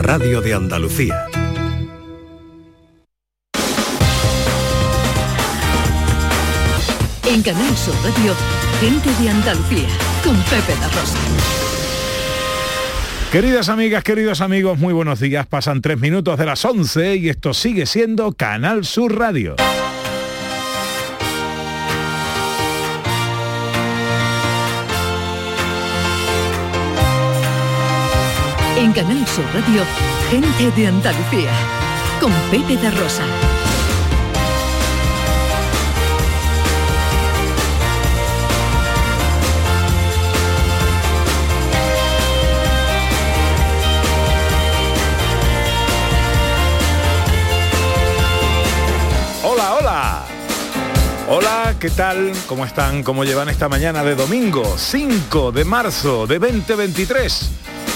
Radio de Andalucía. En Canal Sur Radio, gente de Andalucía, con Pepe La Rosa. Queridas amigas, queridos amigos, muy buenos días. Pasan tres minutos de las 11 y esto sigue siendo Canal Sur Radio. En Canal Sur Radio, gente de Andalucía, con Pepe de Rosa. Hola, hola. Hola, ¿qué tal? ¿Cómo están? ¿Cómo llevan esta mañana de domingo 5 de marzo de 2023?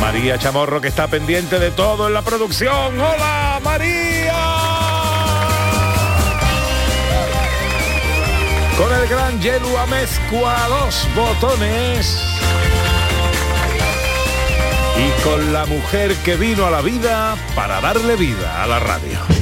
María Chamorro que está pendiente de todo en la producción. ¡Hola, María! Con el gran Yelu Amezcua, dos botones. Y con la mujer que vino a la vida para darle vida a la radio.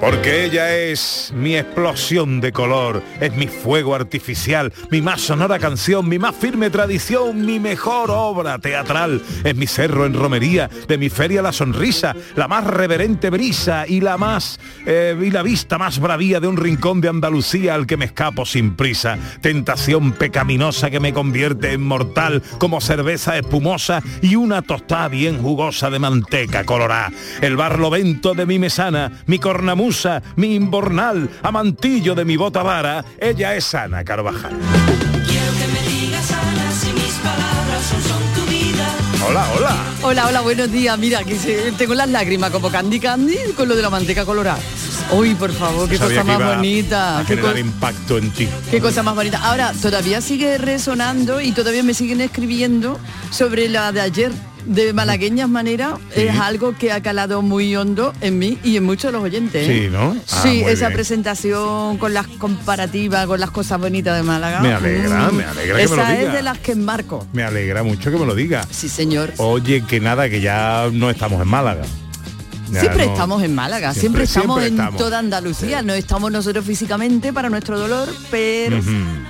Porque ella es mi explosión de color, es mi fuego artificial, mi más sonora canción, mi más firme tradición, mi mejor obra teatral. Es mi cerro en romería, de mi feria la sonrisa, la más reverente brisa y la más eh, y la vista más bravía de un rincón de Andalucía al que me escapo sin prisa. Tentación pecaminosa que me convierte en mortal como cerveza espumosa y una tostada bien jugosa de manteca colorá. El barlovento de mi mesana, mi cornamusa, mi imbornal, amantillo de mi bota vara, ella es Ana Carvajal. Hola, hola. Hola, hola, buenos días. Mira, que se- tengo las lágrimas como Candy Candy con lo de la manteca colorada. Uy, por favor, qué Sabía cosa que más bonita. A Qué, generar impacto en ti. qué cosa más bonita. Ahora, todavía sigue resonando y todavía me siguen escribiendo sobre la de ayer de malagueñas manera Sí. es algo que ha calado muy hondo en mí y en muchos de los oyentes. ¿eh? Sí, ¿no? Ah, sí, esa bien. presentación con las comparativas, con las cosas bonitas de Málaga. Me alegra, Mm. me alegra que me lo es de las que enmarco. Me alegra mucho que me lo diga. Sí, señor. Oye, que nada, que ya no estamos en Málaga. Ya Siempre no- estamos en Málaga, siempre, Siempre- estamos siempre en estamos. toda Andalucía. No estamos nosotros físicamente para nuestro dolor, pero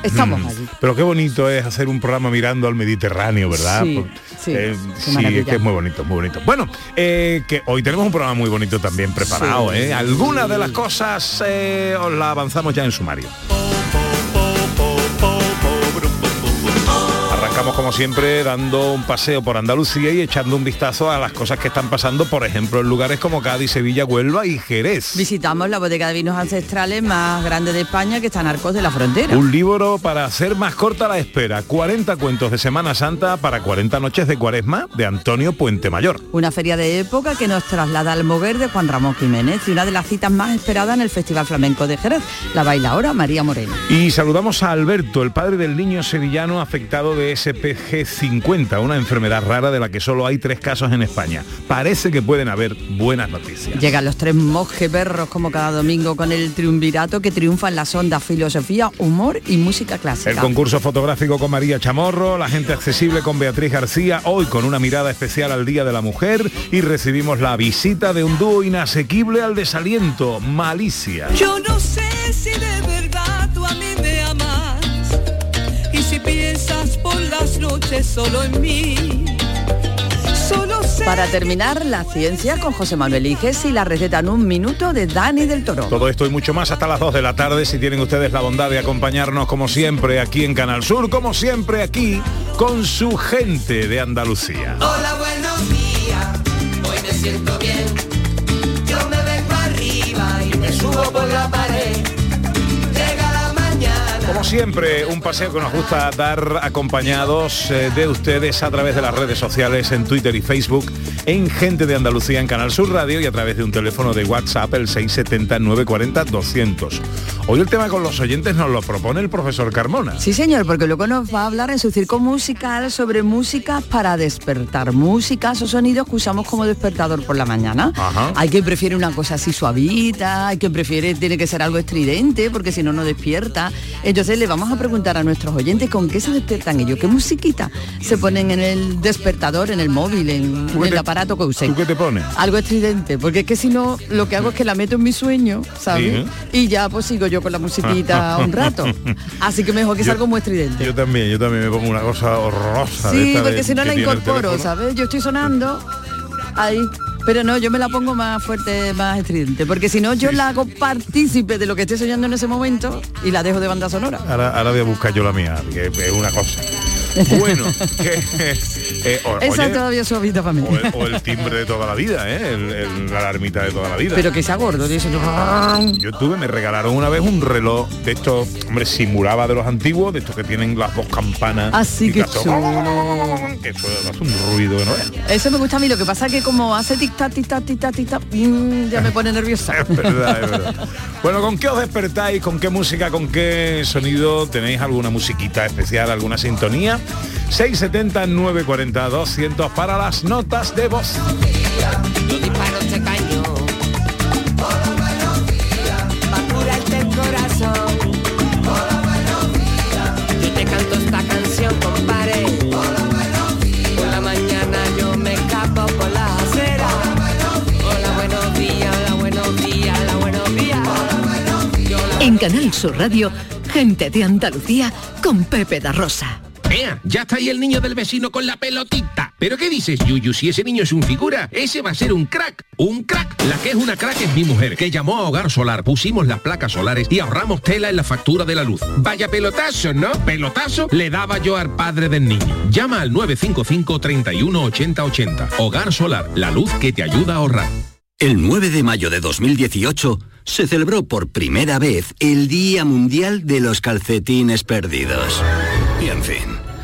estamos ujú. allí. Pero qué bonito es hacer un programa mirando al Mediterráneo, ¿verdad? Sí, Por- sí, eh, sí, es que es muy bonito, muy bonito. Bueno, eh, que hoy tenemos un programa muy bonito también preparado, Sí. ¿eh? Algunas de las cosas os las avanzamos ya en sumario. Arrancamos como siempre dando un paseo por Andalucía y echando un vistazo a las cosas que están pasando, por ejemplo, en lugares como Cádiz, Sevilla, Huelva y Jerez. Visitamos la bodega de vinos ancestrales más grande de España que está en Arcos de la Frontera. Un libro para hacer más corta la espera. 40 cuentos de Semana Santa para 40 noches de Cuaresma de Antonio Puente Mayor. Una feria de época que nos traslada al Moguer de Juan Ramón Jiménez y una de las citas más esperadas en el Festival Flamenco de Jerez, la bailaora María Moreno. Y saludamos a Alberto, el padre del niño sevillano afectado de SPG 50, una enfermedad rara de la que solo hay tres casos en España. Parece que pueden haber buenas noticias. Llegan los tres perros como cada domingo con el triunvirato que triunfa en las ondas filosofía, humor y música clásica. El concurso fotográfico con María Chamorro, la gente accesible con Beatriz García, hoy con una mirada especial al Día de la Mujer y recibimos la visita de un dúo inasequible al desaliento, Malicia. Yo no sé si de verdad tú a mí me amas y si piensas las noches solo en mí. Solo Para terminar, la ciencia con José Manuel Iges y la receta en un minuto de Dani del Toro. Todo esto y mucho más hasta las 2 de la tarde si tienen ustedes la bondad de acompañarnos como siempre aquí en Canal Sur, como siempre aquí con su gente de Andalucía. Hola, buenos días, hoy me siento bien. Yo me vengo arriba y me subo por la Como siempre, un paseo que nos gusta dar acompañados eh, de ustedes a través de las redes sociales, en Twitter y Facebook, en Gente de Andalucía en Canal Sur Radio y a través de un teléfono de WhatsApp, el 670-940-200. Hoy el tema con los oyentes nos lo propone el profesor Carmona. Sí, señor, porque luego nos va a hablar en su circo musical sobre música para despertar. Músicas o sonidos que usamos como despertador por la mañana. Ajá. Hay quien prefiere una cosa así suavita, hay quien prefiere, tiene que ser algo estridente, porque si no, no despierta. Entonces le vamos a preguntar a nuestros oyentes con qué se despiertan ellos, qué musiquita se ponen en el despertador, en el móvil, en, ¿Tú en qué el te- aparato que usen. ¿Tú qué te pones? Algo estridente, porque es que si no, lo que hago es que la meto en mi sueño, ¿sabes? Sí. Y ya pues sigo yo con la musiquita un rato. Así que mejor que Yo- sea algo muy estridente. Yo también, yo también me pongo una cosa horrorosa. Sí, de- porque si no la incorporo. ¿sabes? Yo estoy sonando ahí. Pero no, yo me la pongo más fuerte, más estridente, porque si no yo la hago partícipe de lo que estoy soñando en ese momento y la dejo de banda sonora. Ahora, ahora voy a buscar yo la mía, que es una cosa. Bueno, que, eh, o- Esa oye, todavía es suavita para mí. o, el, o el timbre de toda la vida, ¿eh? El- el- la alarmita de toda la vida. Pero que sea gordo, eso yo... Yo tuve, me regalaron una vez un reloj de estos, hombre, simulaba de los antiguos, de estos que tienen las dos campanas. Así y que chulo. Eso hace un ruido es. Eso me gusta a mí, lo que pasa es que como hace tic-tac, tic-tac, tic-tac, tic-tac, mm, ya me pone nerviosa. Es verdad, es verdad. Bueno, ¿con qué os despertáis? ¿Con qué música? ¿Con qué sonido? ¿Tenéis alguna musiquita especial? ¿Alguna sintonía? 670 940 200 para las notas de voz. Yo disparo este cañón Pa' curarte el corazón. Yo te canto esta canción, compadre. Por la mañana yo me escapo por la acera. Hola, buenos días, hola, buenos días, hola, buenos días. Yo la- En Canal Sur Radio, Gente de Andalucía con Pepe da Rosa. Ea, ya está ahí el niño del vecino con la pelotita. ¿Pero qué dices, Yuyu? Si ese niño es un figura, ese va a ser un crack. Un crack. La que es una crack es mi mujer, que llamó a Hogar Solar, pusimos las placas solares y ahorramos tela en la factura de la luz. Vaya pelotazo, ¿no? Pelotazo le daba yo al padre del niño. Llama al 955 31 80 80. Hogar Solar, la luz que te ayuda a ahorrar. El 9 de mayo de 2018 se celebró por primera vez el Día Mundial de los Calcetines Perdidos. Y en fin,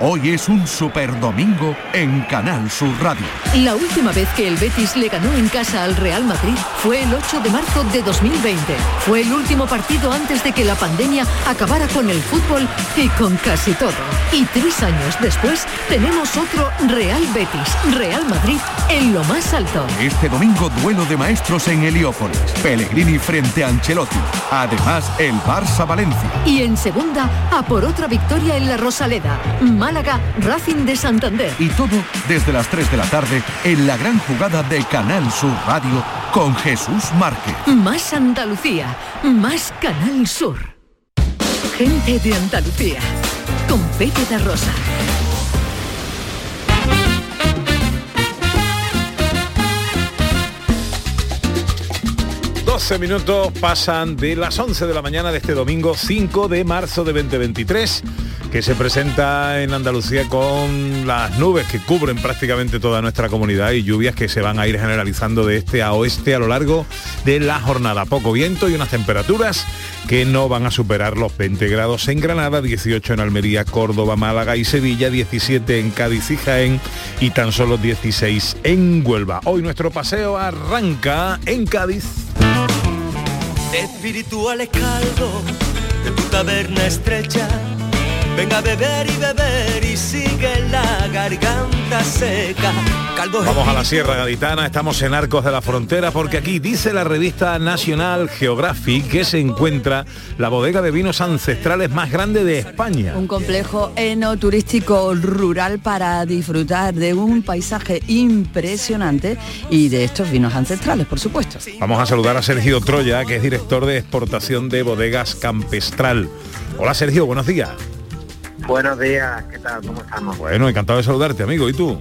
Hoy es un super domingo en Canal Sur Radio. La última vez que el Betis le ganó en casa al Real Madrid fue el 8 de marzo de 2020. Fue el último partido antes de que la pandemia acabara con el fútbol y con casi todo. Y tres años después tenemos otro Real Betis, Real Madrid en lo más alto. Este domingo duelo de maestros en Heliópolis. Pellegrini frente a Ancelotti. Además, el Barça Valencia. Y en segunda, a por otra victoria en la Rosaleda. Málaga, Racing de Santander. Y todo desde las 3 de la tarde en la gran jugada de Canal Sur Radio con Jesús Márquez. Más Andalucía, más Canal Sur. Gente de Andalucía, con Pepe da Rosa. 12 minutos pasan de las 11 de la mañana de este domingo 5 de marzo de 2023 que se presenta en Andalucía con las nubes que cubren prácticamente toda nuestra comunidad y lluvias que se van a ir generalizando de este a oeste a lo largo de la jornada. Poco viento y unas temperaturas que no van a superar los 20 grados en Granada, 18 en Almería, Córdoba, Málaga y Sevilla, 17 en Cádiz y Jaén y tan solo 16 en Huelva. Hoy nuestro paseo arranca en Cádiz. Espirituales caldo de tu taberna estrecha. Venga a beber y beber y sigue la garganta seca. Caldo Vamos a la Sierra Gaditana, estamos en Arcos de la Frontera porque aquí dice la revista National Geographic que se encuentra la bodega de vinos ancestrales más grande de España. Un complejo enoturístico rural para disfrutar de un paisaje impresionante y de estos vinos ancestrales, por supuesto. Vamos a saludar a Sergio Troya, que es director de exportación de bodegas Campestral. Hola Sergio, buenos días. Buenos días, ¿qué tal? ¿Cómo estamos? Bueno, encantado de saludarte, amigo. ¿Y tú?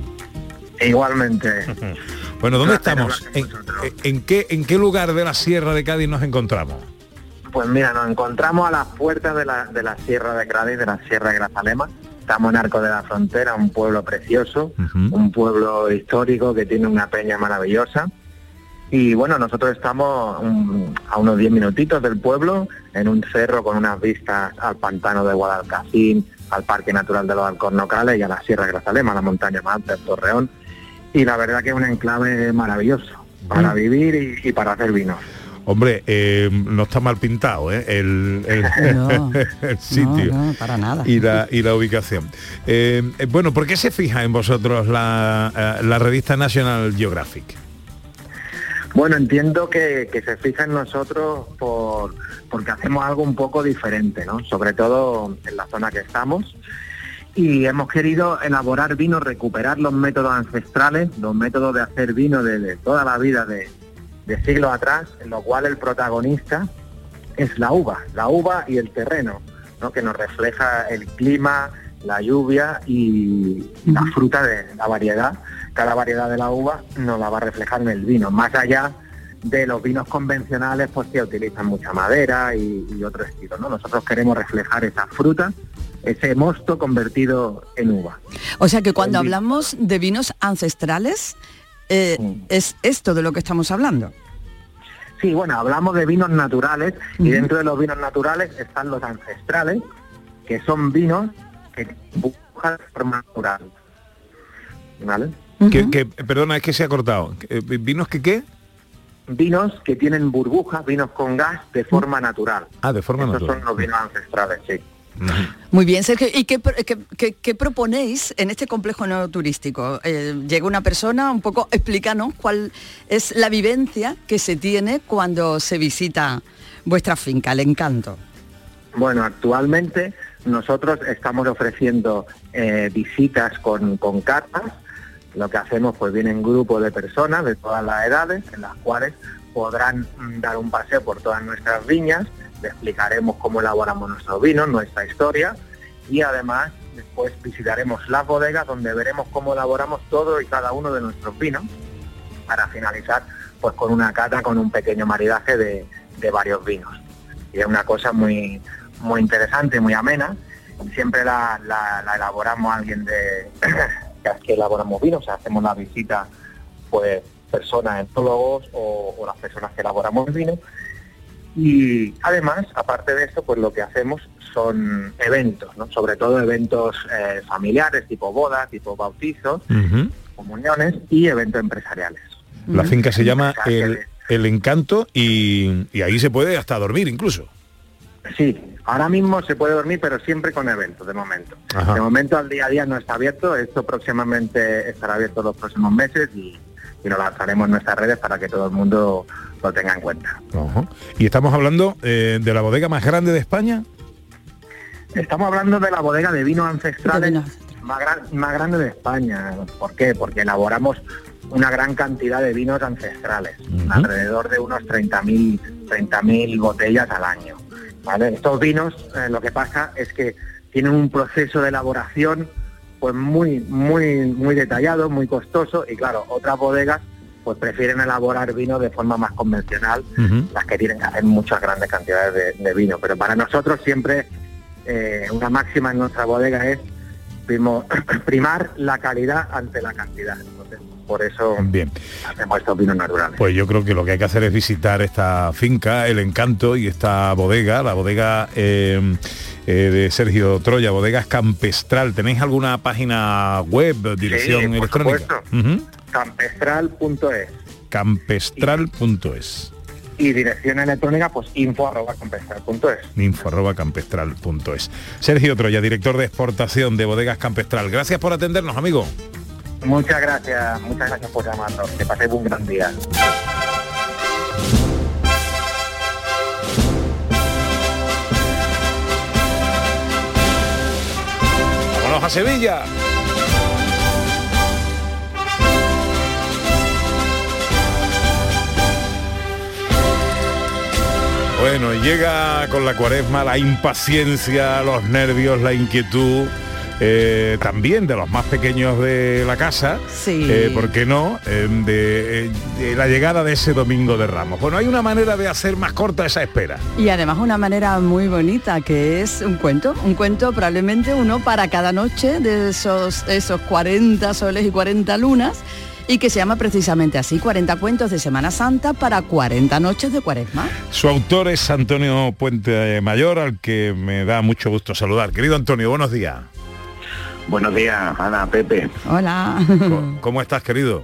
Igualmente. Bueno, ¿dónde estamos? hablar ¿En, qué, ¿En qué lugar de la Sierra de Cádiz nos encontramos? Pues mira, nos encontramos a las puertas de la, de la Sierra de Cádiz, de la Sierra de Grazalema. Estamos en Arco de la Frontera, un pueblo precioso, un pueblo histórico que tiene una peña maravillosa. Y bueno, nosotros estamos a unos 10 minutitos del pueblo, en un cerro con unas vistas al pantano de Guadalcacín, al Parque Natural de los Alcornocales y a la Sierra de Grazalema, la montaña más alta del Torreón. Y la verdad que es un enclave maravilloso para vivir y- y para hacer vinos. Hombre, eh, no está mal pintado, ¿eh? El, el- No, el sitio. No, no, para nada. Y la, y la ubicación. Eh, bueno, ¿por qué se fija en vosotros la, la revista National Geographic? Bueno, entiendo que, que se fija en nosotros por, porque hacemos algo un poco diferente, ¿no? Sobre todo en la zona que estamos. Y hemos querido elaborar vino, recuperar los métodos ancestrales, los métodos de hacer vino de, de toda la vida, de, de siglos atrás, en lo cual el protagonista es la uva, la uva y el terreno, ¿no? que nos refleja el clima, la lluvia y la fruta de la variedad. Cada variedad de la uva nos la va a reflejar en el vino, más allá de los vinos convencionales pues que utilizan mucha madera y, y otro estilo. ¿no? Nosotros queremos reflejar esa fruta, ese mosto convertido en uva. O sea que cuando hablamos de vinos ancestrales, eh, es esto de lo que estamos hablando. Sí, bueno, hablamos de vinos naturales y dentro de los vinos naturales están los ancestrales, que son vinos que buscan de forma natural. ¿Vale? Que- que- perdona, es que se ha cortado. Eh, ¿Vinos que qué? Vinos que tienen burbujas, vinos con gas de forma natural. Ah, de forma Estos natural. son los vinos ancestrales, sí. Muy bien, Sergio. ¿Y qué, qué- qué- qué proponéis en este complejo no turístico? Eh, llega una persona, un poco explícanos cuál es la vivencia que se tiene cuando se visita vuestra finca, el encanto. Bueno, actualmente nosotros estamos ofreciendo eh, visitas con, con cartas. Lo que hacemos, pues vienen grupos de personas de todas las edades, en las cuales podrán mm, dar un paseo por todas nuestras viñas, le explicaremos cómo elaboramos nuestros vinos, nuestra historia, y además después visitaremos las bodegas donde veremos cómo elaboramos todo y cada uno de nuestros vinos, para finalizar pues con una cata, con un pequeño maridaje de, de varios vinos. Y es una cosa muy, muy interesante, muy amena. Siempre la, la- la elaboramos alguien de que elaboramos vinos, o sea, hacemos la visita pues personas etólogos o, o las personas que elaboramos el vino. Y además, aparte de esto, pues lo que hacemos son eventos, ¿no? sobre todo eventos eh, familiares, tipo bodas, tipo bautizos, comuniones y eventos empresariales. La finca se llama El, El Encanto y, y ahí se puede hasta dormir incluso. Sí, ahora mismo se puede dormir, pero siempre con eventos, de momento. Ajá. De momento al día a día no está abierto, esto próximamente estará abierto los próximos meses y, y lo lanzaremos en nuestras redes para que todo el mundo lo tenga en cuenta. Ajá. Y estamos hablando eh, de la bodega más grande de España. Estamos hablando de la bodega de vinos ancestrales más, gran- más grande de España. ¿Por qué? Porque elaboramos una gran cantidad de vinos ancestrales, alrededor de unos 30.000 30.000 botellas al año. ¿Vale? Estos vinos, eh, lo que pasa es que tienen un proceso de elaboración pues muy, muy, muy detallado, muy costoso y claro, otras bodegas pues prefieren elaborar vino de forma más convencional, las que tienen que hacer muchas grandes cantidades de, de vino. Pero para nosotros siempre eh, una máxima en nuestra bodega es primar la calidad ante la cantidad. Entonces, por eso Bien. hacemos estos vinos naturales. Pues yo creo que lo que hay que hacer es visitar esta finca, el encanto y esta bodega, la bodega eh, eh, de Sergio Troya, bodegas Campestral. ¿Tenéis alguna página web, dirección por electrónica? Campestral.es Campestral.es. y dirección electrónica pues info arroba campestral.es. info arroba campestral.es. Sergio Troya, director de exportación de bodegas Campestral. Gracias por atendernos, amigo. Muchas gracias, muchas gracias por llamarnos. Que paséis un gran día. Vámonos a Sevilla. Bueno, llega con la cuaresma la impaciencia, los nervios, la inquietud, eh, también de los más pequeños de la casa, Sí. eh, ¿por qué no? Eh, de, de la llegada de ese domingo de Ramos. Bueno, hay una manera de hacer más corta esa espera. Y además una manera muy bonita que es un cuento, un cuento probablemente uno para cada noche de esos, esos 40 soles y 40 lunas y que se llama precisamente así, 40 cuentos de Semana Santa para 40 noches de cuaresma. Su autor es Antonio Puente Mayor, al que me da mucho gusto saludar. Querido Antonio, buenos días. Buenos días, Ana, Pepe. Hola. ¿Cómo estás, querido?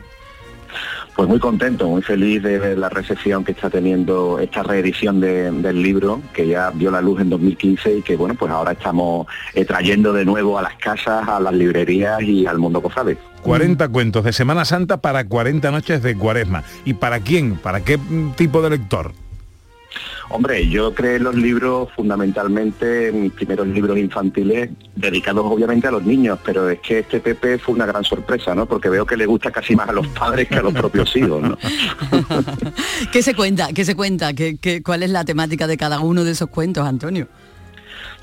Pues muy contento, muy feliz de ver la recepción que está teniendo esta reedición de- del libro, que ya vio la luz en 2015 y que bueno, pues ahora estamos eh, trayendo de nuevo a las casas, a las librerías y al mundo cofrade. 40 cuentos de Semana Santa para 40 noches de Cuaresma. ¿Y para quién? ¿Para qué mm, tipo de lector? Hombre, yo creé los libros fundamentalmente, mis primeros libros infantiles, dedicados obviamente a los niños, pero es que este Pepe fue una gran sorpresa, ¿no? Porque veo que le gusta casi más a los padres que a los propios hijos, ¿no? ¿Qué se cuenta? ¿Qué se cuenta? ¿Qué, qué, cuál es la temática de cada uno de esos cuentos, Antonio?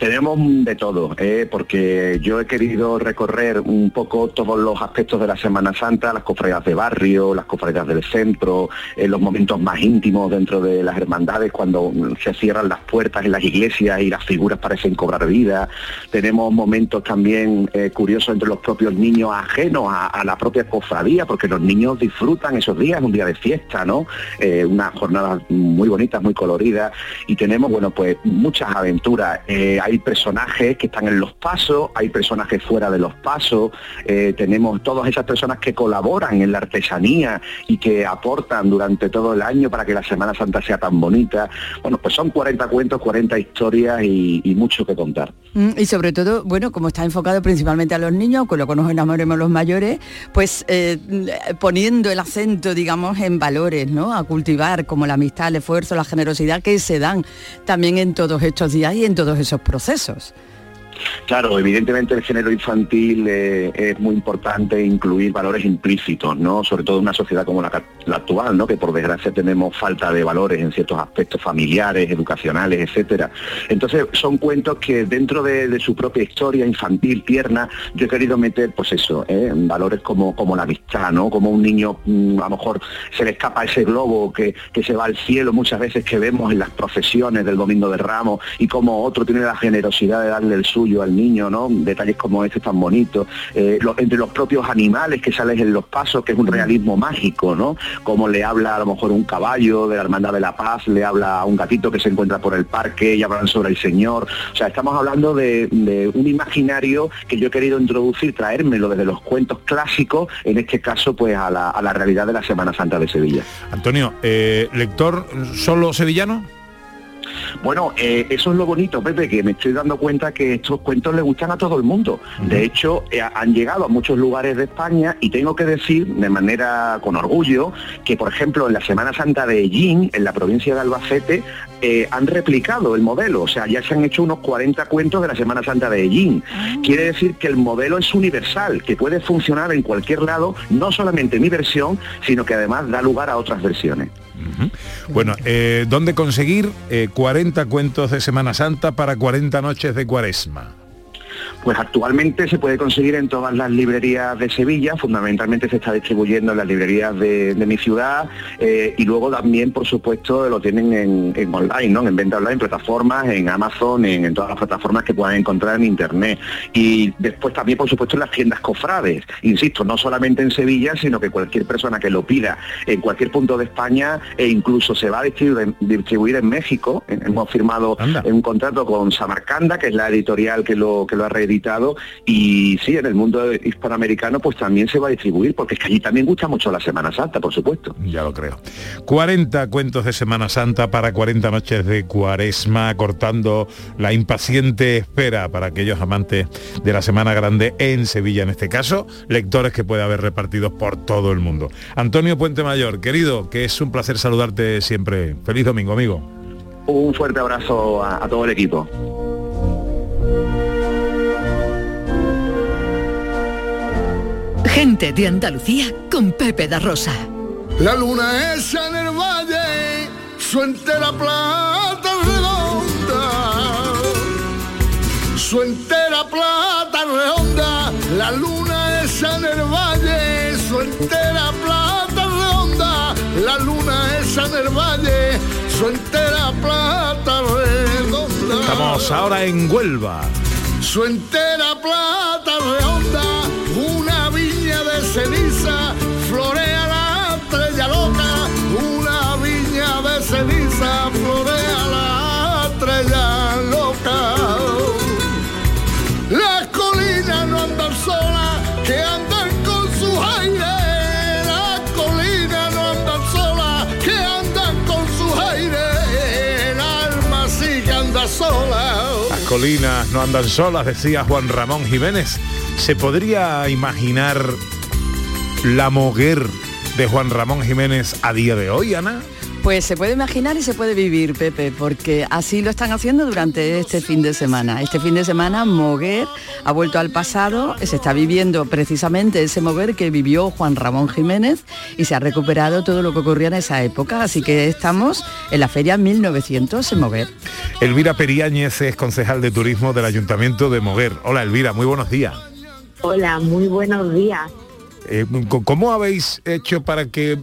Tenemos de todo, ¿eh? porque yo he querido recorrer un poco todos los aspectos de la Semana Santa, las cofradías de barrio, las cofradías del centro, eh, los momentos más íntimos dentro de las hermandades, cuando se cierran las puertas en las iglesias y las figuras parecen cobrar vida. Tenemos momentos también eh, curiosos entre los propios niños ajenos a, a la propia cofradía, porque los niños disfrutan esos días, un día de fiesta, ¿no? Eh, unas jornadas muy bonitas, muy coloridas, y tenemos, bueno, pues muchas aventuras. Hay personajes que están en los pasos, hay personajes fuera de los pasos, eh, tenemos todas esas personas que colaboran en la artesanía y que aportan durante todo el año para que la Semana Santa sea tan bonita. Bueno, pues son 40 cuentos, 40 historias y, mucho que contar. Mm, Y sobre todo, bueno, como está enfocado principalmente a los niños, con lo que nos enamoremos los mayores, pues eh, poniendo el acento, digamos, en valores, ¿no? A cultivar como la amistad, el esfuerzo, la generosidad que se dan también en todos estos días y en todos esos procesos procesos. Claro, evidentemente el género infantil eh, es muy importante incluir valores implícitos, ¿no? Sobre todo en una sociedad como la, actual, ¿no? Que por desgracia tenemos falta de valores en ciertos aspectos familiares, educacionales, etcétera. Entonces son cuentos que dentro de, su propia historia infantil, tierna, yo he querido meter, pues eso, ¿eh? valores como, como la amistad, ¿no? Como un niño mm, a lo mejor se le escapa ese globo que, que se va al cielo muchas veces que vemos en las procesiones del Domingo de Ramos y como otro tiene la generosidad de darle el suyo al niño, ¿no? Detalles como este tan bonitos. Eh, lo- entre los propios animales que salen en los pasos, que es un realismo mágico, ¿no? Como le habla a lo mejor un caballo de la Hermandad de la Paz, le habla a un gatito que se encuentra por el parque y hablan sobre el Señor. O sea, estamos hablando de, de un imaginario que yo he querido introducir, traérmelo desde los cuentos clásicos, en este caso, pues a la, a la realidad de la Semana Santa de Sevilla. Antonio, eh, ¿lector solo sevillano? Bueno, eh, eso es lo bonito, Pepe, que me estoy dando cuenta que estos cuentos le gustan a todo el mundo. De hecho, eh, han llegado a muchos lugares de España y tengo que decir de manera con orgullo que, por ejemplo, en la Semana Santa de Ellín, en la provincia de Albacete, eh, han replicado el modelo. O sea, ya se han hecho unos 40 cuentos de la Semana Santa de Ellín. Quiere decir que el modelo es universal, que puede funcionar en cualquier lado, no solamente mi versión, sino que además da lugar a otras versiones. Bueno, eh, ¿dónde conseguir eh, 40 cuentos de Semana Santa para 40 noches de Cuaresma? Pues actualmente se puede conseguir en todas las librerías de Sevilla, fundamentalmente se está distribuyendo en las librerías de, de mi ciudad eh, y luego también, por supuesto, lo tienen en, en online, ¿no? en venta online, plataformas, en Amazon, en, en todas las plataformas que puedan encontrar en Internet. Y después también, por supuesto, en las tiendas cofrades. Insisto, no solamente en Sevilla, sino que cualquier persona que lo pida en cualquier punto de España e incluso se va a distribuir en, distribuir en México. Hemos firmado un contrato con Samarcanda, que es la editorial que lo, que lo ha reeditado y sí, en el mundo hispanoamericano pues también se va a distribuir porque es que allí también gusta mucho la Semana Santa, por supuesto. Ya lo creo. 40 cuentos de Semana Santa para 40 noches de Cuaresma, cortando la impaciente espera para aquellos amantes de la Semana Grande en Sevilla, en este caso, lectores que puede haber repartidos por todo el mundo. Antonio Puente Mayor, querido, que es un placer saludarte siempre. Feliz domingo, amigo. Un fuerte abrazo a, a todo el equipo. Gente de Andalucía con Pepe da Rosa. La luna es en el valle, su entera plata redonda, su entera plata redonda La luna esa en el valle, su entera plata redonda. La luna esa en el valle, su entera plata redonda. Estamos ahora en Huelva. Su entera plata redonda, ceniza, florea la estrella loca, una viña de ceniza, florea la estrella loca. Las colinas no andan solas, que andan con sus aires. Las colinas no andan solas, que andan con sus aires. El alma sí que anda sola. Las colinas no andan solas, decía Juan Ramón Jiménez. ¿Se podría imaginar la moguer de Juan Ramón Jiménez a día de hoy, Ana? Pues se puede imaginar y se puede vivir, Pepe, porque así lo están haciendo durante este fin de semana. Este fin de semana Moguer ha vuelto al pasado, se está viviendo precisamente ese Moguer que vivió Juan Ramón Jiménez y se ha recuperado todo lo que ocurría en esa época, así que estamos en la feria 1900 en Moguer. Elvira Periáñez es concejal de turismo del Ayuntamiento de Moguer. Hola Elvira, muy buenos días. Hola, muy buenos días. Eh, ¿Cómo habéis hecho para que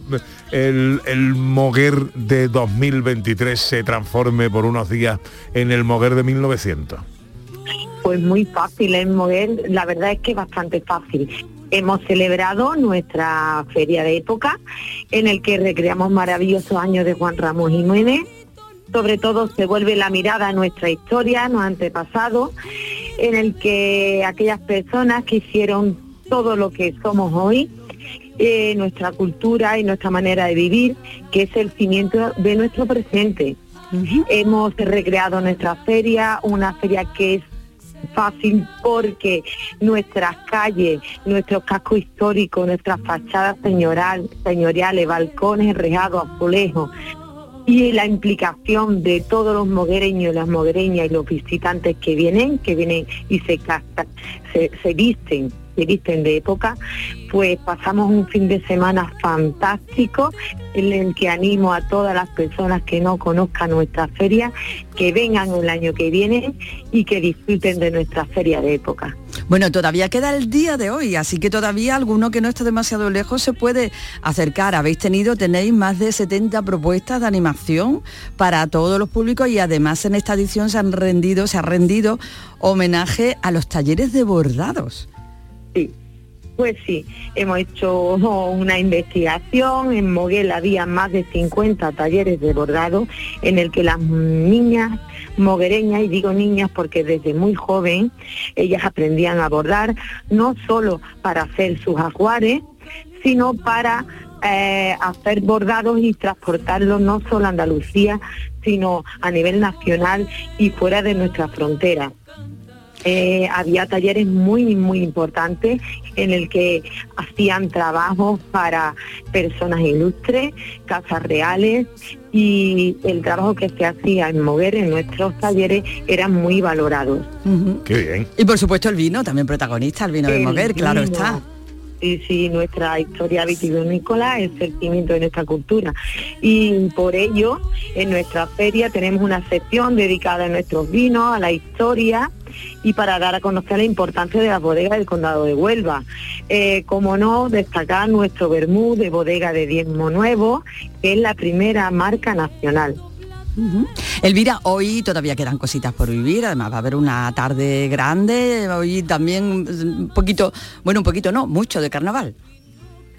el, el, Moguer de 2023 se transforme por unos días en el Moguer de 1900? Pues muy fácil, el Moguer, la verdad es que es bastante fácil. Hemos celebrado nuestra feria de época en el que recreamos maravillosos años de Juan Ramón Jiménez. Sobre todo se vuelve la mirada a nuestra historia, a nuestro antepasado, en el que aquellas personas que hicieron todo lo que somos hoy, eh, nuestra cultura y nuestra manera de vivir, que es el cimiento de nuestro presente. Hemos recreado nuestra feria, una feria que es fácil porque nuestras calles, nuestros cascos históricos, nuestras fachadas señoral, señoriales, balcones, rejados, azulejos, y la implicación de todos los moguereños, las moguereñas y los visitantes que vienen, que vienen y se, se, se visten se visten de época, pues pasamos un fin de semana fantástico en el que animo a todas las personas que no conozcan nuestra feria, que vengan el año que viene y que disfruten de nuestra feria de época. Bueno, todavía queda el día de hoy, así que todavía alguno que no esté demasiado lejos se puede acercar. Habéis tenido, tenéis más de 70 propuestas de animación para todos los públicos y además en esta edición se han rendido, se ha rendido homenaje a los talleres de bordados. Sí, pues sí, hemos hecho una investigación, en Moguel había más de 50 talleres de bordado en el que las niñas moguereñas, y digo niñas porque desde muy joven ellas aprendían a bordar, no solo para hacer sus ajuares, sino para eh, hacer bordados y transportarlos no solo a Andalucía, sino a nivel nacional y fuera de nuestra frontera. Eh, había talleres muy, muy importantes en el que hacían trabajos para personas ilustres, casas reales y el trabajo que se hacía en Mover en nuestros talleres era muy valorado. Qué bien. Y por supuesto el vino, también protagonista, el vino de Mover, claro vino. está. Sí, sí, nuestra historia vitivinícola es el cimiento de nuestra cultura. Y por ello, en nuestra feria tenemos una sección dedicada a nuestros vinos, a la historia y para dar a conocer la importancia de las bodegas del condado de Huelva. Eh, como no, destacar nuestro vermú de bodega de Diezmo Nuevo, que es la primera marca nacional. Elvira, hoy todavía quedan cositas por vivir, además va a haber una tarde grande, hoy también un poquito, bueno, un poquito no, mucho de carnaval.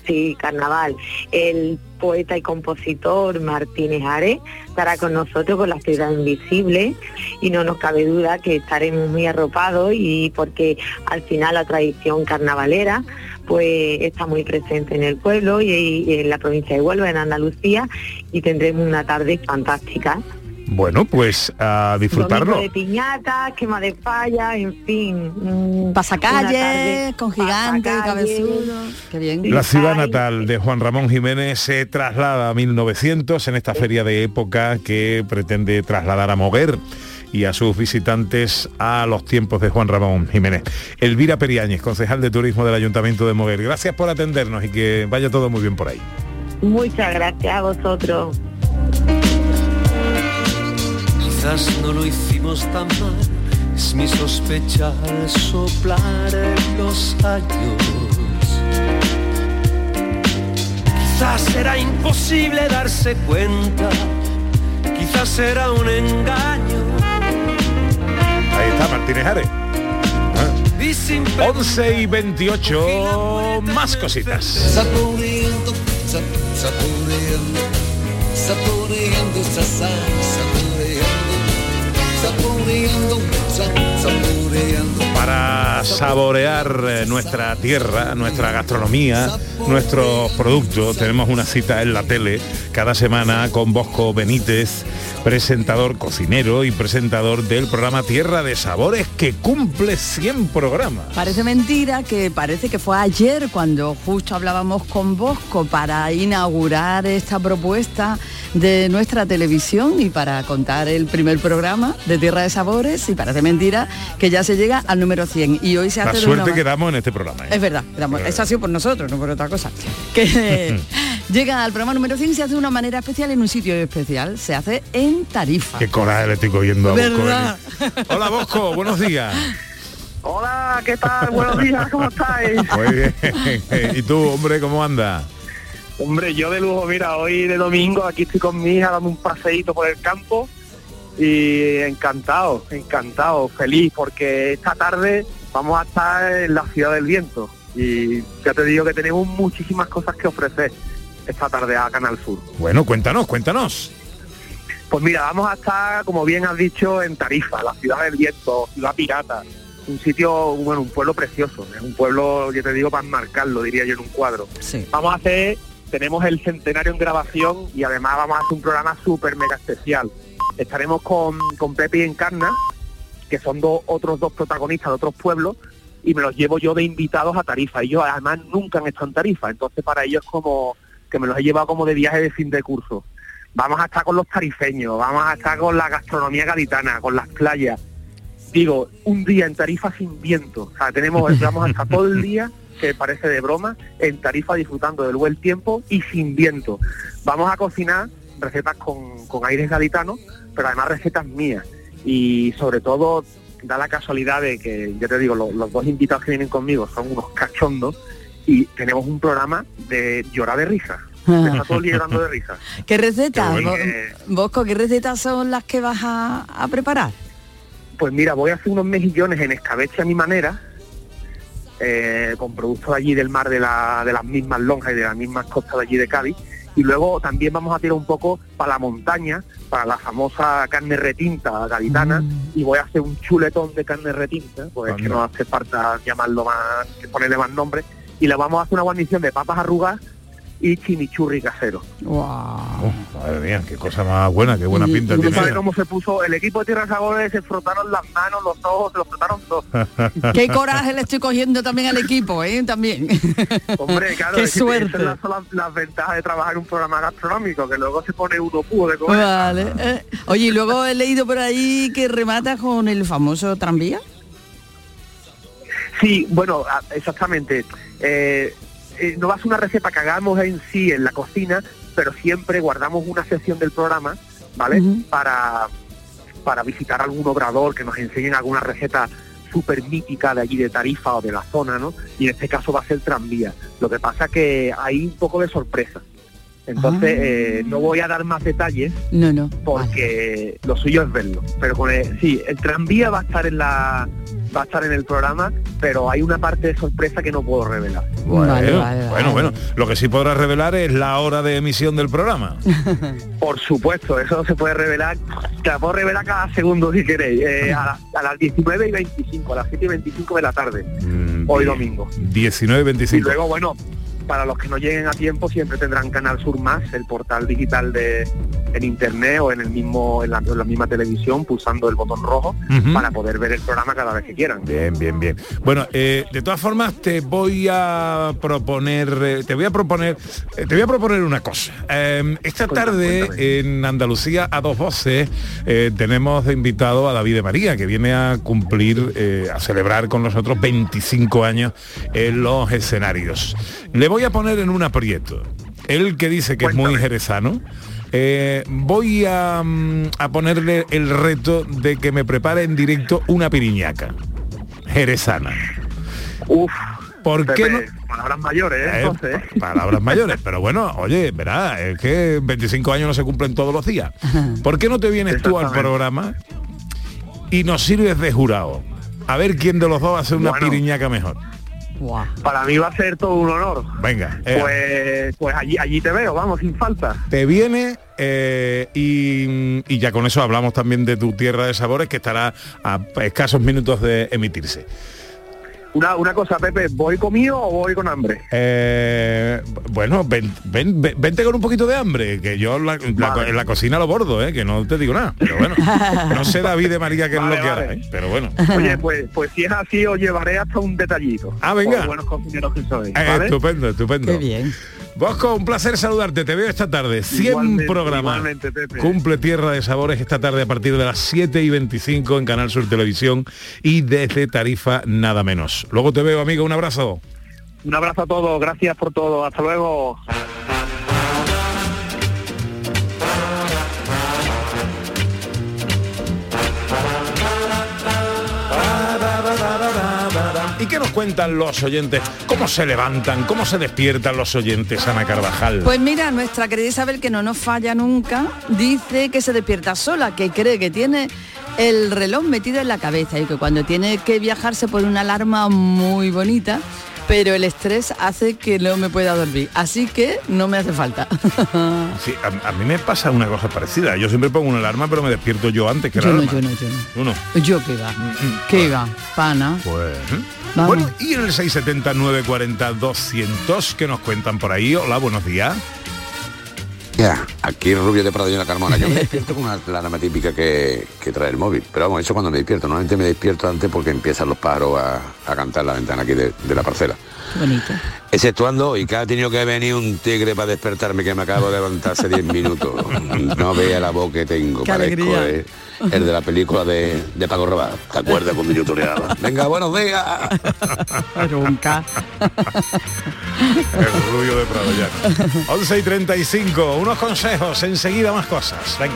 Sí, carnaval. El poeta y compositor Martínez Ares estará con nosotros con la ciudad invisible y no nos cabe duda que estaremos muy arropados y porque al final la tradición carnavalera pues está muy presente en el pueblo y, y en la provincia de Huelva, en Andalucía y tendremos una tarde fantástica. Bueno, pues a disfrutarlo. Domingo de piñata, quema de falla, en fin. mm, Pasacalle, con gigante, pasacalle. cabezudo. Qué bien. La ciudad natal de Juan Ramón Jiménez se traslada a 1900 en esta feria de época que pretende trasladar a Moguer y a sus visitantes a los tiempos de Juan Ramón Jiménez. Elvira Periáñez, concejal de turismo del Ayuntamiento de Moguer. Gracias por atendernos y que vaya todo muy bien por ahí. Muchas gracias a vosotros. Quizás no lo hicimos tan mal es mi sospecha al soplar en los años. Quizás será imposible darse cuenta, quizás será un engaño. Ahí está Martínez Ares. Ah. Y sin 11 y 28 más cositas. Saboreando, sa- saboreando, saboreando Para saborear eh, nuestra tierra, nuestra gastronomía, nuestros productos, tenemos una cita en la tele cada semana con Bosco Benítez, presentador, cocinero y presentador del programa Tierra de Sabores que cumple 100 programas. Parece mentira que parece que fue ayer cuando justo hablábamos con Bosco para inaugurar esta propuesta de nuestra televisión y para contar el primer programa de Tierra de Sabores y parece mentira que ya se llega al número 100 y hoy se La hace de suerte que damos en este programa. ¿eh? Es verdad, damos- eso ha sido por nosotros, no por otra cosa. Que llega al programa número 100 y se hace de una manera especial en un sitio especial, se hace en Tarifa. Qué coraje le estoy cogiendo a Bosco. Benítez. Hola Bosco, buenos días. Hola, ¿qué tal? Buenos días, ¿cómo estáis? Muy bien. ¿Y tú, hombre, cómo anda? Hombre, yo de lujo, mira, hoy de domingo aquí estoy con mi hija dando un paseíto por el campo y encantado, encantado, feliz, porque esta tarde vamos a estar en la Ciudad del Viento y ya te digo que tenemos muchísimas cosas que ofrecer esta tarde a Canal Sur. Bueno, cuéntanos, cuéntanos. Pues mira, vamos a estar, como bien has dicho, en Tarifa, la ciudad del viento, ciudad pirata. Un sitio, bueno, un pueblo precioso. Es un pueblo, yo te digo, para enmarcarlo, diría yo, en un cuadro. Vamos a hacer, tenemos el centenario en grabación y además vamos a hacer un programa súper mega especial. Estaremos con, con Pepe y Encarna, que son dos, otros dos protagonistas de otros pueblos, y me los llevo yo de invitados a Tarifa. Ellos además nunca han estado en Tarifa, entonces para ellos es como que me los he llevado como de viaje de fin de curso vamos a estar con los tarifeños, vamos a estar con la gastronomía gaditana, con las playas. Digo, un día en Tarifa sin viento. O sea, tenemos, vamos a estar todo el día, que parece de broma, en Tarifa disfrutando del buen tiempo y sin viento. Vamos a cocinar recetas con, con aires gaditanos, pero además recetas mías. Y sobre todo, da la casualidad de que, ya te digo, lo- los dos invitados que vienen conmigo son unos cachondos y tenemos un programa de llorar de risa. Está todo llorando de risa. ¿Qué recetas, bueno. Bosco, qué recetas son las que vas a, a preparar? Pues mira, voy a hacer unos mejillones en escabeche a mi manera, eh, con productos de allí del mar de, la- de las mismas lonjas y de las mismas costas de allí de Cádiz. Y luego también vamos a tirar un poco para la montaña, para la famosa carne retinta gaditana, y voy a hacer un chuletón de carne retinta, pues es que no hace falta llamarlo más, ponerle más nombre, y le vamos a hacer una guarnición de papas arrugadas y chimichurri casero. Oh, madre mía, qué cosa más buena, qué buena pinta ¿Tú tiene. sabes cómo se puso? El equipo de Tierra Sabores se frotaron las manos, los ojos, se los frotaron todos. Qué coraje le estoy cogiendo también al equipo, ¿eh? También. Hombre, claro, Qué es suerte. esas son las, las ventajas de trabajar en un programa gastronómico, que luego se pone uno puro de comer. Vale. eh. Oye, y luego he leído por ahí que remata con el famoso tranvía. Sí, bueno, exactamente. Eh, eh, no va a ser una receta que hagamos en sí en la cocina, pero siempre guardamos una sección del programa, ¿vale? Para para visitar algún obrador que nos enseñen alguna receta súper mítica de allí de Tarifa o de la zona, ¿no? Y en este caso va a ser tranvía. Lo que pasa que hay un poco de sorpresa. Entonces, eh, no voy a dar más detalles No, no. porque lo suyo es verlo. Pero con el, sí, el tranvía va a estar en la va a estar en el programa, pero hay una parte de sorpresa que no puedo revelar. Bueno, bueno, bueno. Lo que sí podrás revelar es la hora de emisión del programa. Por supuesto, eso se puede revelar, te la puedo revelar cada segundo si queréis, eh, a, la- a las 19 y 25, a las 7 y 25 de la tarde, hoy domingo. 19 Y 25. luego, bueno, para los que no lleguen a tiempo siempre tendrán Canal Sur Más, el portal digital de en internet o en el mismo en la, en la misma televisión pulsando el botón rojo para poder ver el programa cada vez que quieran. Bien, bien, bien. Bueno, eh, de todas formas te voy a proponer, eh, te voy a proponer, eh, te voy a proponer una cosa. Eh, esta tarde en Andalucía a dos voces tenemos de invitado a David de María que viene a cumplir, a celebrar con nosotros 25 años en los escenarios. Le voy a poner en un aprieto. Él que dice que es muy jerezano, eh, voy a, mm, a ponerle el reto de que me prepare en directo una piriñaca jerezana. Uf. ¿Por qué no? Palabras mayores, ¿eh? Eh, Entonces. palabras mayores, pero bueno, oye, verá, es que 25 años no se cumplen todos los días. ¿Por qué no te vienes tú al programa y nos sirves de jurado? A ver quién de los dos hace una Bueno. piriñaca mejor. Para mí va a ser todo un honor. Venga, eh, Pues, pues allí, allí te veo, vamos, sin falta. te viene eh, y, y ya con eso hablamos también de tu tierra de sabores que estará a escasos minutos de emitirse. Una, una cosa, Pepe, ¿voy comido o voy con hambre? Eh, bueno, ven, ven- ven- vente con un poquito de hambre, que yo la- la co- en la cocina lo bordo, eh, que no te digo nada. Pero bueno, no sé David de María qué es Vale, lo que hará, eh, pero bueno. Oye, pues, pues si es así, os llevaré hasta un detallito. Ah, venga. Buenos cocineros que sois, Eh, estupendo, estupendo. Qué bien. Bosco, un placer saludarte. Te veo esta tarde. 100 Igualmente, programas. igualmente, Pepe. Cumple Tierra de Sabores esta tarde a partir de las 7 y 25 en Canal Sur Televisión y desde Tarifa nada menos. Luego te veo, amigo. Un abrazo. Un abrazo a todos, gracias por todo, hasta luego. Nos cuentan los oyentes? ¿Cómo se levantan? ¿Cómo se despiertan los oyentes, Ana Carvajal? Pues mira, nuestra querida Isabel, que no nos falla nunca, dice que se despierta sola, que cree que tiene el reloj metido en la cabeza y que cuando tiene que viajar se pone una alarma muy bonita, pero el estrés hace que no me pueda dormir. Así que no me hace falta. Sí, a, a mí me pasa una cosa parecida. Yo siempre pongo una alarma, pero me despierto yo antes que Yo la no, alarma. yo no, yo no. Uno. Yo que va, que va, pana. Pues, ¿eh? Vamos. Bueno, y en el 670 940 200 que nos cuentan por ahí. Hola, buenos días. Ya, aquí Rubio de Prado y la Carmona. Yo me despierto con una alarma típica que, que trae el móvil. Pero vamos, eso cuando me despierto. Normalmente me despierto antes porque empiezan los pájaros a, a cantar la ventana aquí de la parcela. Qué bonito. Exceptuando, y que ha tenido que venir un tigre para despertarme, que me acabo de levantar hace 10 minutos. No vea la voz que tengo. Qué parezco alegría. el, el de la película de, de Paco Rabanne. ¿Te acuerdas cuando yo toreaba? Venga, buenos días. Nunca. El rubio de Prado ya. 11 y 35. Unos consejos. Enseguida más cosas. Venga.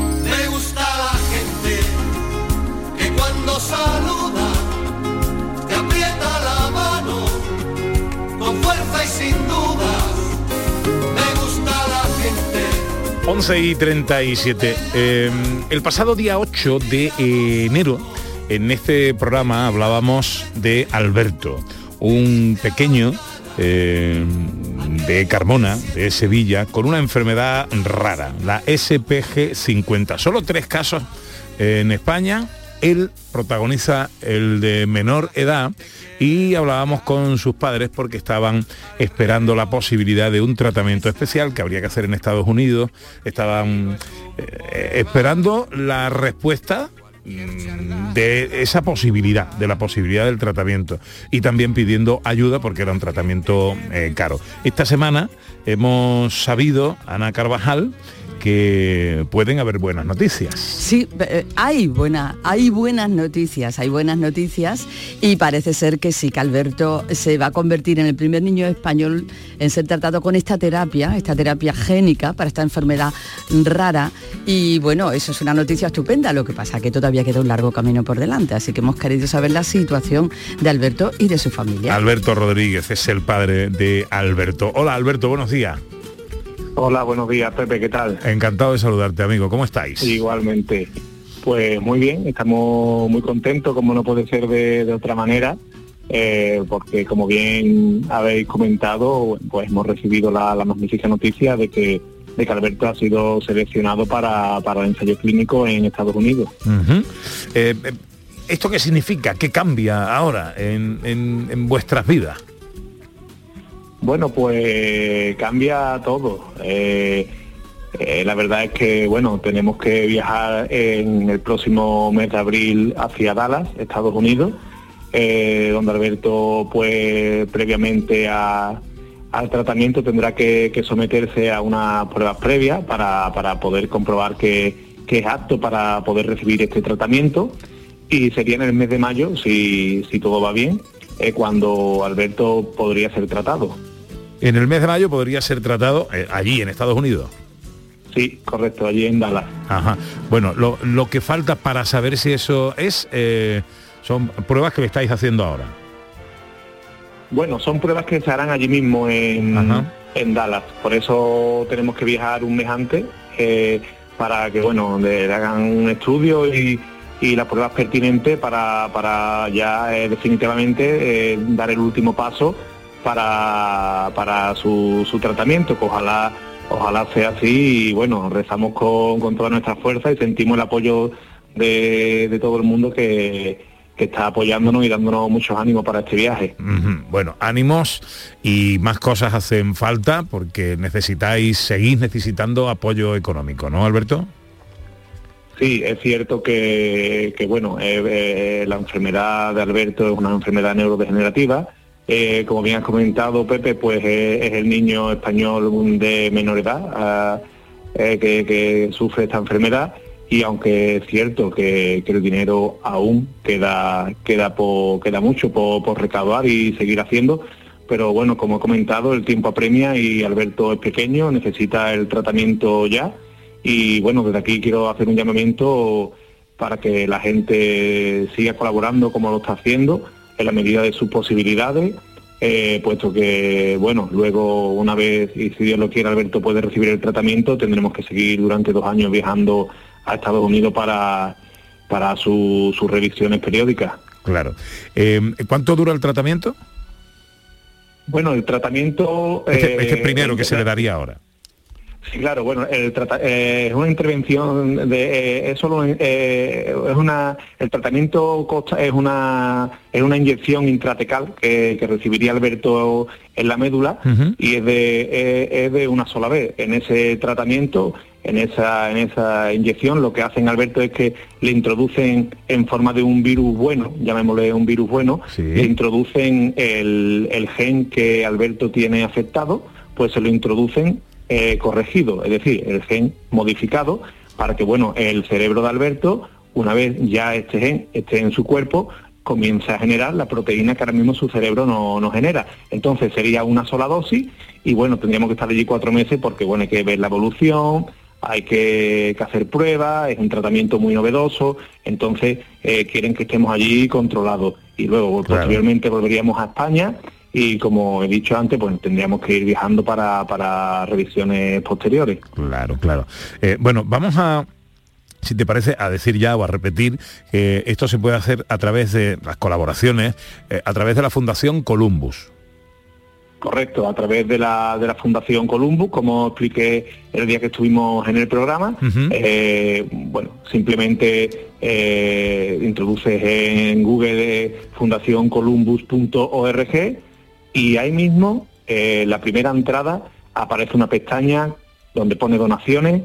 11 y 37. Eh, el pasado día 8 de enero, en este programa hablábamos de Alberto, un pequeño eh, de Carmona, de Sevilla, con una enfermedad rara, la SPG 50. Solo tres casos en España. Él protagoniza el de menor edad y hablábamos con sus padres porque estaban esperando la posibilidad de un tratamiento especial que habría que hacer en Estados Unidos. Estaban eh, esperando la respuesta mm, de esa posibilidad, de la posibilidad del tratamiento y también pidiendo ayuda porque era un tratamiento eh, caro. Esta semana hemos sabido, Ana Carvajal, que pueden haber buenas noticias. Sí, eh, hay, buena, hay buenas noticias, hay buenas noticias y parece ser que sí, que Alberto se va a convertir en el primer niño español en ser tratado con esta terapia, esta terapia génica para esta enfermedad rara y bueno, eso es una noticia estupenda, lo que pasa que todavía queda un largo camino por delante, así que hemos querido saber la situación de Alberto y de su familia. Alberto Rodríguez es el padre de Alberto. Hola Alberto, buenos días. Hola, buenos días, Pepe, ¿qué tal? Encantado de saludarte, amigo. ¿Cómo estáis? Igualmente. Pues muy bien, estamos muy contentos, como no puede ser de, de otra manera, eh, porque como bien habéis comentado, pues hemos recibido la, la magnífica noticia de que, de que Alberto ha sido seleccionado para, para el ensayo clínico en Estados Unidos. Eh, eh, ¿Esto qué significa? ¿Qué cambia ahora en, en- en vuestras vidas? Bueno, pues cambia todo. Eh, eh, la verdad es que, bueno, tenemos que viajar en el próximo mes de abril hacia Dallas, Estados Unidos, eh, donde Alberto, pues previamente al tratamiento tendrá que, someterse a unas pruebas previas para, para poder comprobar que, que es apto para poder recibir este tratamiento. Y sería en el mes de mayo, si, si todo va bien, cuando Alberto podría ser tratado. En el mes de mayo podría ser tratado eh, allí, en Estados Unidos. Sí, correcto, allí en Dallas. Ajá. Bueno, lo, lo que falta para saber si eso es, eh, son pruebas que le estáis haciendo ahora. Bueno, son pruebas que se harán allí mismo en, en Dallas. Por eso tenemos que viajar un mes antes eh, para que, bueno, le hagan un estudio y, y las pruebas pertinentes para, para ya eh, definitivamente dar el último paso para, para su, su tratamiento, que ojalá, ojalá sea así y bueno, rezamos con, con toda nuestra fuerza y sentimos el apoyo de, de todo el mundo que, que está apoyándonos y dándonos muchos ánimos para este viaje. Bueno, ánimos y más cosas hacen falta porque necesitáis, seguís necesitando apoyo económico, ¿no, Alberto? Sí, es cierto que, que, bueno, eh, eh, la enfermedad de Alberto es una enfermedad neurodegenerativa. Eh, como bien has comentado, Pepe, pues eh, es el niño español de menor edad ah, eh, que, sufre esta enfermedad. Y aunque es cierto que, el dinero aún queda queda po- mucho por, por recaudar y seguir haciendo, pero bueno, como he comentado, el tiempo apremia y Alberto es pequeño, necesita el tratamiento ya. Y bueno, desde aquí quiero hacer un llamamiento para que la gente siga colaborando como lo está haciendo en la medida de sus posibilidades, eh, puesto que, bueno, luego una vez, y si Dios lo quiere, Alberto puede recibir el tratamiento, tendremos que seguir durante dos años viajando a Estados Unidos para, para su- sus revisiones periódicas. Claro. Eh, ¿Cuánto dura el tratamiento? Bueno, el tratamiento... Este, eh, este primero que el- se le daría ahora. Sí, claro, bueno, el trata- eh, es una intervención de eh, es solo eh, es una el tratamiento consta- es una es una inyección intratecal que, que recibiría Alberto en la médula y es de eh, es de una sola vez. En ese tratamiento, en esa en esa inyección, lo que hacen Alberto es que le introducen en forma de un virus bueno, llamémosle un virus bueno, le introducen el, el gen que Alberto tiene afectado, pues se lo introducen eh, corregido, es decir, el gen modificado para que, bueno, el cerebro de Alberto, una vez ya este gen esté en su cuerpo, comience a generar la proteína que ahora mismo su cerebro no, no genera. Entonces sería una sola dosis y, bueno, tendríamos que estar allí cuatro meses porque, bueno, hay que ver la evolución, hay que, que hacer pruebas, es un tratamiento muy novedoso, entonces eh, quieren que estemos allí controlados. Y luego, posteriormente, volveríamos a España y como he dicho antes, pues tendríamos que ir viajando para, para revisiones posteriores. Claro, claro. Eh, bueno, vamos a, si te parece, a decir ya o a repetir que esto se puede hacer a través de las colaboraciones, eh, a través de la Fundación Columbus. Correcto, a través de la, de la Fundación Columbus, como expliqué el día que estuvimos en el programa, eh, bueno, simplemente introduces en Google fundacioncolumbus.org y ahí mismo, eh, la primera entrada, aparece una pestaña donde pone donaciones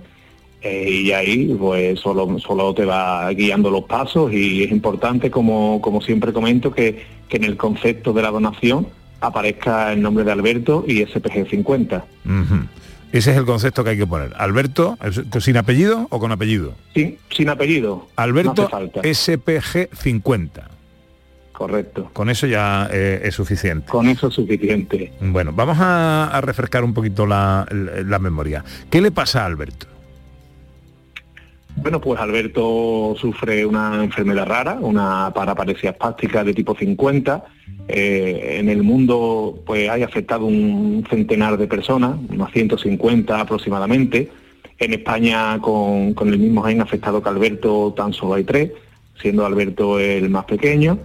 Eh, y ahí pues solo, solo te va guiando los pasos y es importante, como, como siempre comento, que, que en el concepto de la donación aparezca el nombre de Alberto y SPG 50. Ujú. Ese es el concepto que hay que poner. Alberto, ¿es- ¿sin apellido o con apellido? Sin, sin apellido. Alberto no. SPG 50. Correcto. Con eso ya eh, es suficiente. Con eso es suficiente. Bueno, vamos a, a refrescar un poquito la, la memoria. ¿Qué le pasa a Alberto? Bueno, pues Alberto sufre una enfermedad rara, una paraparesia espástica de tipo 50. Eh, en el mundo pues hay afectado un centenar de personas, unas 150 aproximadamente. En España con, con el mismo gen afectado que Alberto tan solo hay tres, siendo Alberto el más pequeño.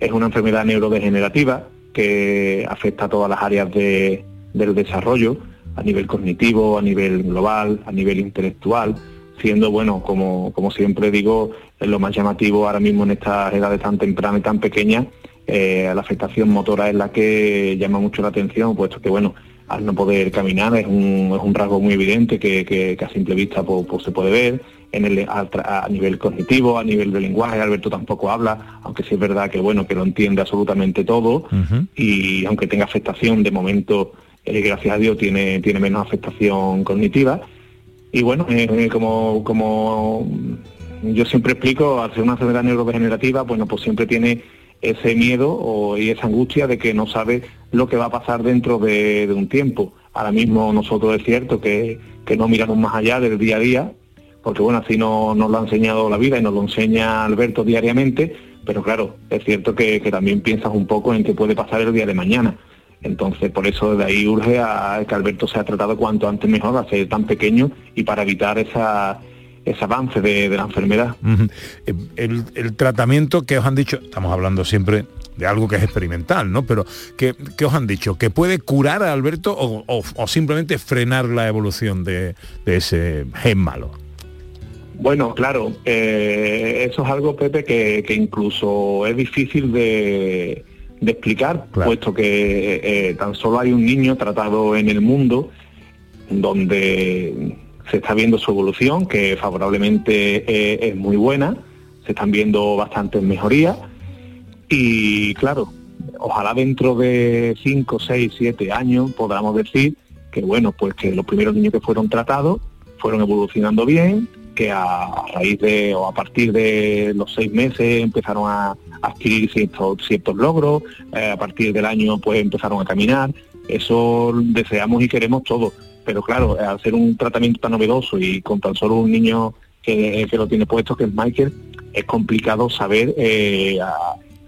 Es una enfermedad neurodegenerativa que afecta a todas las áreas de- del desarrollo, a nivel cognitivo, a nivel global, a nivel intelectual, siendo, bueno, como, como siempre digo, lo más llamativo ahora mismo en estas edades tan tempranas y tan pequeñas, eh, la afectación motora es la que llama mucho la atención, puesto que, bueno, al no poder caminar es un, es un rasgo muy evidente que a simple vista pues, pues, se puede ver. En el, a, a nivel cognitivo, a nivel de lenguaje, Alberto tampoco habla, aunque sí es verdad que bueno que lo entiende absolutamente todo y aunque tenga afectación de momento, eh, gracias a Dios tiene, tiene menos afectación cognitiva. Y bueno, eh, como, como yo siempre explico, al ser una enfermedad neurodegenerativa, bueno, pues siempre tiene ese miedo o, y esa angustia de que no sabe lo que va a pasar dentro de, de un tiempo. Ahora mismo nosotros es cierto que, que no miramos más allá del día a día, porque bueno, así no, nos lo ha enseñado la vida y nos lo enseña Alberto diariamente, pero claro, es cierto que, también piensas un poco en qué puede pasar el día de mañana. Entonces, por eso de ahí urge a que Alberto sea tratado cuanto antes mejor, a ser tan pequeño y para evitar ese avance de, la enfermedad. El, tratamiento que os han dicho, estamos hablando siempre de algo que es experimental, ¿no? Pero ¿qué, os han dicho? ¿Que puede curar a Alberto o, simplemente frenar la evolución de ese gen malo? Bueno, claro, eh, eso es algo, Pepe, que, que incluso es difícil de, de explicar, puesto que eh, tan solo hay un niño tratado en el mundo donde se está viendo su evolución, que favorablemente eh, es muy buena, se están viendo bastantes mejorías y claro, ojalá dentro de 5, 6, 7 años podamos decir que bueno, pues que los primeros niños que fueron tratados fueron evolucionando bien, que a, raíz de o a partir de los seis meses empezaron a adquirir ciertos, ciertos logros, eh, a partir del año pues empezaron a caminar, eso deseamos y queremos todo, pero claro, al ser un tratamiento tan novedoso y con tan solo un niño que, lo tiene puesto, que es Michael, es complicado saber eh,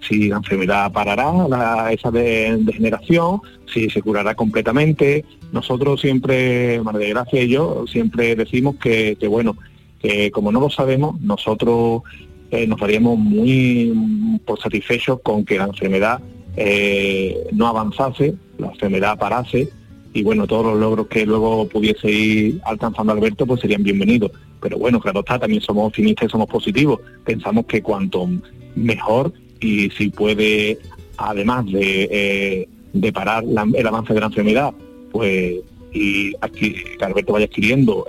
si la enfermedad parará, la- esa de- degeneración, si se curará completamente. Nosotros siempre, María de Gracia y yo, siempre decimos que, que, bueno, que como no lo sabemos, nosotros eh, nos daríamos muy por satisfechos con que la enfermedad eh, no avanzase, la enfermedad parase y bueno, todos los logros que luego pudiese ir alcanzando Alberto pues serían bienvenidos. Pero bueno, claro está, también somos optimistas y somos positivos. Pensamos que cuanto mejor y si puede, además de, eh, de parar el avance de la enfermedad, pues y que Alberto vaya adquiriendo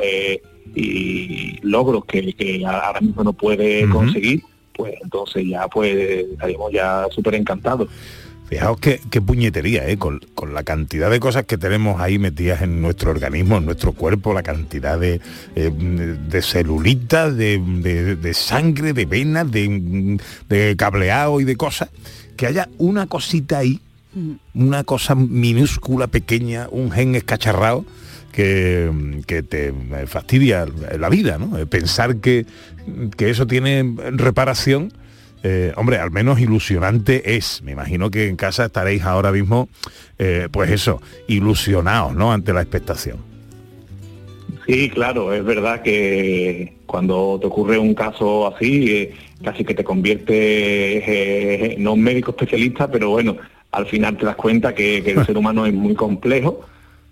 y logros que, que ahora mismo no puede conseguir, pues entonces ya pues estaríamos ya súper encantados. Fijaos qué, qué puñetería, ¿eh? Con, con la cantidad de cosas que tenemos ahí metidas en nuestro organismo, en nuestro cuerpo, la cantidad de, eh, de celulitas, de, de- de sangre, de venas, de, de cableado y de cosas, que haya una cosita ahí, una cosa minúscula, pequeña, un gen escacharrado, que, que te fastidia la vida, ¿no? Eh, Pensar que, que eso tiene reparación, eh, hombre, al menos ilusionante es. Me imagino que en casa estaréis ahora mismo, eh, pues eso, ilusionados, ¿no? Ante la expectación. Sí, claro, es verdad que cuando te ocurre un caso así, eh, casi que te convierte no un médico especialista, pero bueno, al final te das cuenta que, que el ser humano es muy complejo,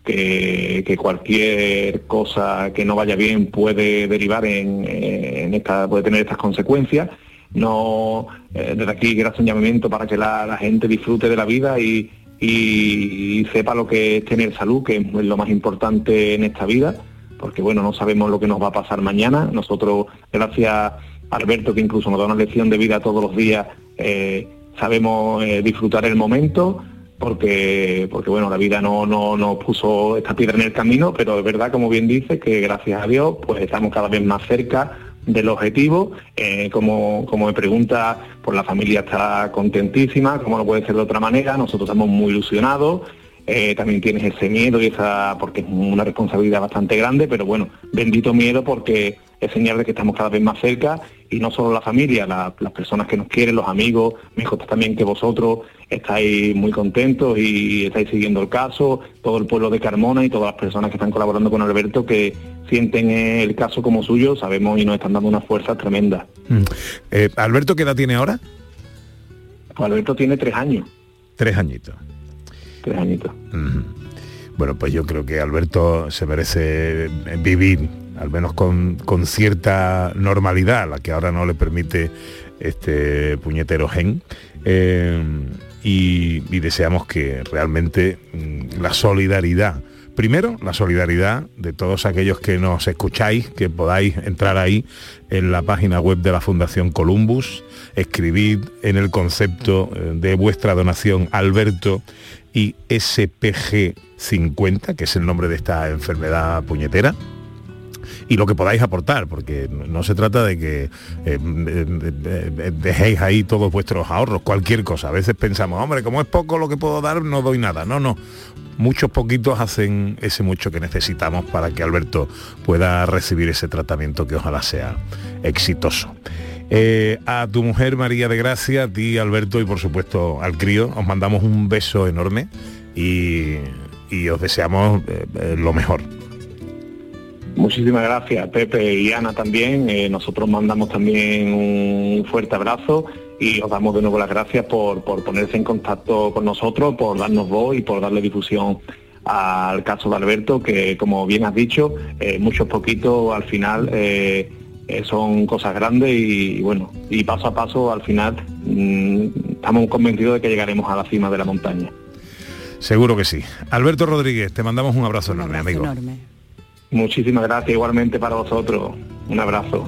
que, cualquier cosa que no vaya bien puede derivar en, esta, puede tener estas consecuencias. No, eh, desde aquí quiero hacer un llamamiento para que la, gente disfrute de la vida y sepa lo que es tener salud, que es lo más importante en esta vida porque bueno, no sabemos lo que nos va a pasar mañana. Nosotros, gracias a Alberto, que incluso nos da una lección de vida todos los días, eh, sabemos eh, disfrutar el momento, porque, porque bueno, la vida no, no nos puso esta piedra en el camino, pero es verdad, como bien dice, que gracias a Dios, pues estamos cada vez más cerca del objetivo. Eh, como, como me pregunta, pues la familia está contentísima, como no puede ser de otra manera, nosotros estamos muy ilusionados. Eh, también tienes ese miedo y esa, porque es una responsabilidad bastante grande, pero bueno, bendito miedo porque es señal de que estamos cada vez más cerca y no solo la familia, la- las personas que nos quieren, los amigos, me consta también que vosotros estáis muy contentos y estáis siguiendo el caso, todo el pueblo de Carmona y todas las personas que están colaborando con Alberto que sienten el caso como suyo, sabemos y nos están dando una fuerza tremenda. Mm. Eh, Alberto, ¿qué edad tiene ahora? Pues Alberto tiene tres años, Tres añitos. tres añitos. Bueno, pues yo creo que Alberto se merece vivir, al menos con, con cierta normalidad, la que ahora no le permite este puñetero gen. Eh, y, y deseamos que realmente mm, la solidaridad, primero la solidaridad de todos aquellos que nos escucháis, que podáis entrar ahí en la página web de la Fundación Columbus, escribid en el concepto eh, de vuestra donación Alberto y SPG 50, que es el nombre de esta enfermedad puñetera, y lo que podáis aportar, porque no se trata de que eh, eh, eh, dejéis ahí todos vuestros ahorros, cualquier cosa. A veces pensamos, hombre, como es poco lo que puedo dar, no doy nada. No, no. Muchos poquitos hacen ese mucho que necesitamos para que Alberto pueda recibir ese tratamiento que ojalá sea exitoso. A tu mujer María de Gracia, a ti Alberto y por supuesto al crío, os mandamos un beso enorme y, os deseamos lo mejor. Muchísimas gracias, Pepe y Ana también. Eh, nosotros mandamos también un fuerte abrazo y os damos de nuevo las gracias por, por ponerse en contacto con nosotros, por darnos voz y por darle difusión al caso de Alberto, que como bien has dicho, eh, muchos poquitos al final eh, eh, son cosas grandes y, bueno, y paso a paso al final mm, estamos convencidos de que llegaremos a la cima de la montaña. Seguro que sí. Alberto Rodríguez, te mandamos un abrazo enorme, amigo. Muchísimas gracias igualmente para vosotros. Un abrazo.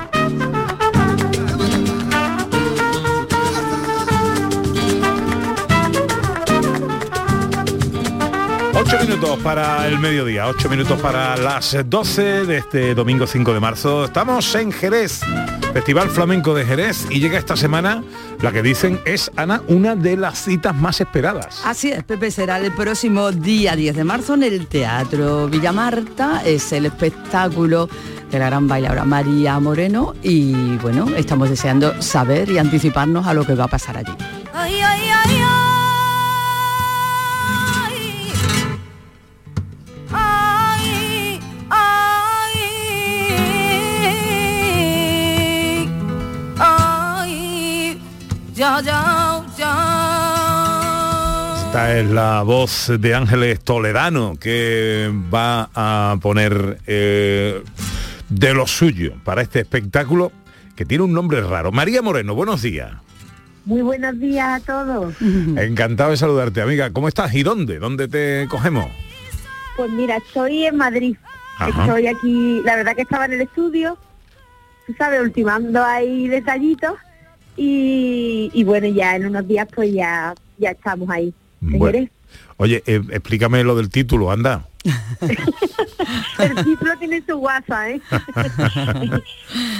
Ocho minutos para el mediodía, ocho minutos para las 12 de este domingo 5 de marzo. Estamos en Jerez, Festival Flamenco de Jerez, y llega esta semana la que dicen es, Ana, una de las citas más esperadas. Así es, Pepe, será el próximo día 10 de marzo en el Teatro Villamarta. Es el espectáculo de la gran bailadora María Moreno y bueno, estamos deseando saber y anticiparnos a lo que va a pasar allí. Ay, ay, ay, ay. Ay, ya, ya, ya. Esta es la voz de Ángeles Toledano que va a poner eh, de lo suyo para este espectáculo que tiene un nombre raro. María Moreno, buenos días. Muy buenos días a todos. Encantado de saludarte, amiga. ¿Cómo estás y dónde? ¿Dónde te cogemos? Pues mira, estoy en Madrid. Ajá. Estoy aquí, la verdad que estaba en el estudio, tú sabes, ultimando ahí detallitos y, y bueno, ya en unos días pues ya, ya estamos ahí. en Bueno. Oye, eh, explícame lo del título, anda. El título tiene su guasa, ¿eh?